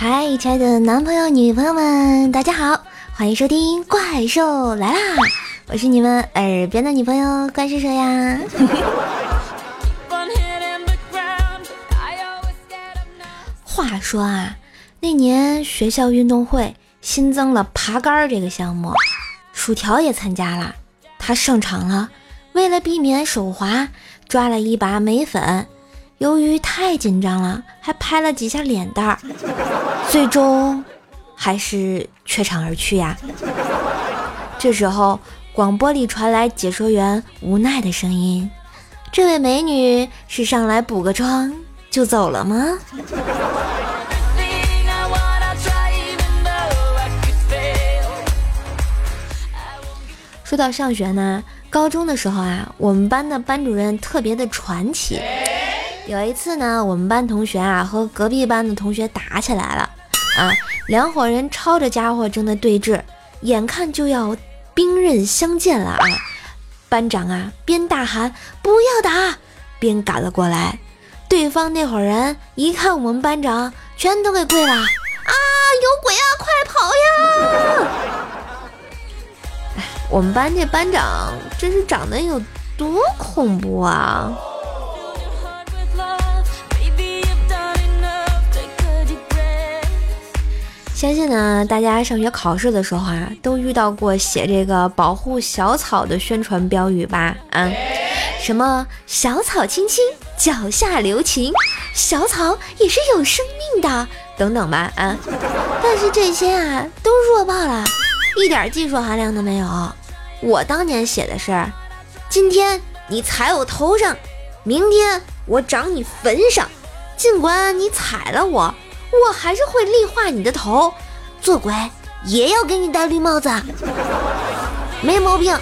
嗨，亲爱的男朋友、女朋友们，大家好，欢迎收听《怪兽来啦》，我是你们耳边的女朋友怪兽兽呀。话说啊，那年学校运动会新增了爬杆这个项目，薯条也参加了，他上场了，为了避免手滑，抓了一把眉粉。由于太紧张了，还拍了几下脸蛋儿，最终还是怯场而去呀。这时候，广播里传来解说员无奈的声音：“这位美女是上来补个妆就走了吗？” 说到上学呢，高中的时候啊，我们班的班主任特别的传奇。有一次呢，我们班同学啊和隔壁班的同学打起来了，啊，两伙人抄着家伙正在对峙，眼看就要兵刃相见了啊！班长啊边大喊不要打，边赶了过来。对方那伙人一看我们班长，全都给跪了，啊，有鬼啊，快跑呀！我们班这班长真是长得有多恐怖啊！相信呢，大家上学考试的时候啊，都遇到过写这个保护小草的宣传标语吧？啊，什么小草青青，脚下留情，小草也是有生命的，等等吧？啊，但是这些啊都弱爆了，一点技术含量都没有。我当年写的是，今天你踩我头上，明天我长你坟上，尽管你踩了我。我还是会力化你的头，做鬼也要给你戴绿帽子，没毛病。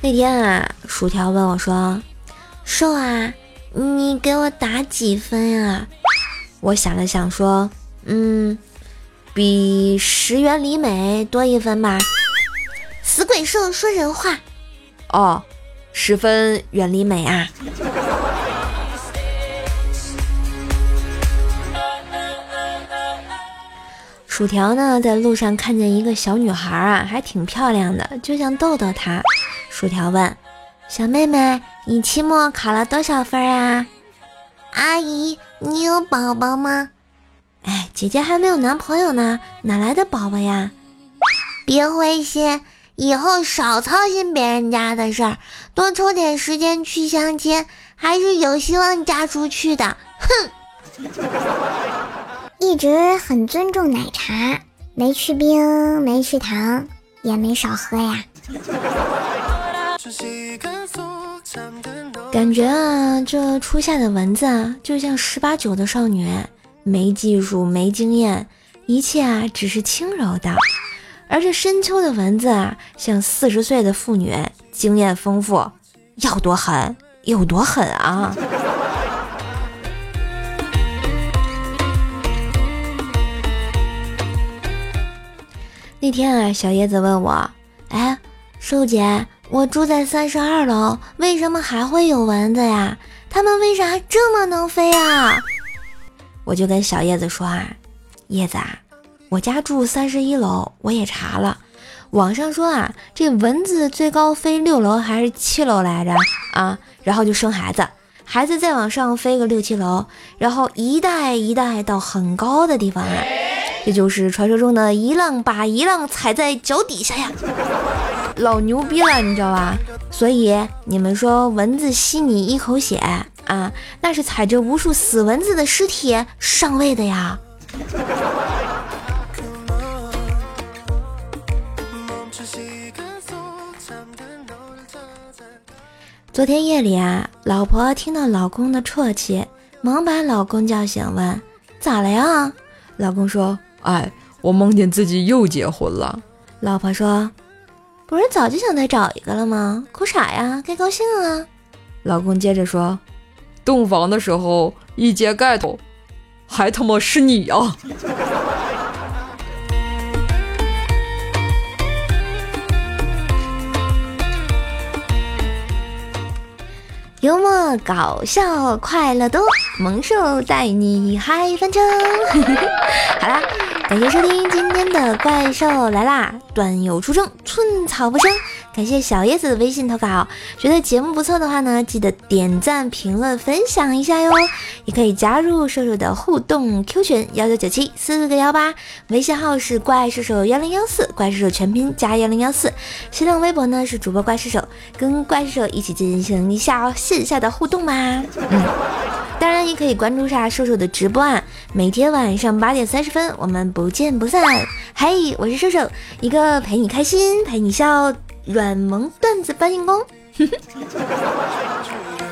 那天啊，薯条问我说：“瘦啊，你给我打几分啊？”我想了想说：“嗯，比石原里美多一分吧。”死鬼兽说人话。哦。十分远离美啊！薯条呢，在路上看见一个小女孩啊，还挺漂亮的，就想逗逗她。薯条问：“小妹妹，你期末考了多少分啊？”阿姨，你有宝宝吗？哎，姐姐还没有男朋友呢，哪来的宝宝呀？别灰心。以后少操心别人家的事儿，多抽点时间去相亲，还是有希望嫁出去的。哼！一直很尊重奶茶，没去冰，没去糖，也没少喝呀。感觉啊，这初夏的蚊子啊，就像十八九的少女，没技术，没经验，一切啊，只是轻柔的。而这深秋的蚊子啊，像四十岁的妇女，经验丰富，要多狠有多狠啊！那天啊，小叶子问我：“哎，瘦姐，我住在三十二楼，为什么还会有蚊子呀？它们为啥这么能飞啊？”我就跟小叶子说啊：“叶子啊。”我家住三十一楼，我也查了，网上说啊，这蚊子最高飞六楼还是七楼来着啊？然后就生孩子，孩子再往上飞个六七楼，然后一代一代到很高的地方啊，这就是传说中的一浪把一浪踩在脚底下呀，老牛逼了，你知道吧？所以你们说蚊子吸你一口血啊，那是踩着无数死蚊子的尸体上位的呀。昨天夜里啊，老婆听到老公的啜泣，忙把老公叫醒，问：“咋了呀？”老公说：“哎，我梦见自己又结婚了。”老婆说：“不是早就想再找一个了吗？哭啥呀？该高兴啊！”老公接着说：“洞房的时候一揭盖头，还他妈是你呀！”幽默搞笑快乐多，萌兽带你嗨翻车。好啦，感谢收听今天的怪兽来啦，段友出征，寸草不生。感谢小叶子的微信投稿，觉得节目不错的话呢，记得点赞、评论、分享一下哟。也可以加入兽兽的互动 Q 群幺九九七四个幺八，微信号是怪兽兽幺零幺四，怪兽兽全拼加幺零幺四。新浪微博呢是主播怪兽兽，跟怪兽兽一起进行一下线下的互动嘛。嗯，当然也可以关注下兽兽的直播啊，每天晚上八点三十分，我们不见不散。嘿，我是兽兽，一个陪你开心、陪你笑。软萌段子搬运工。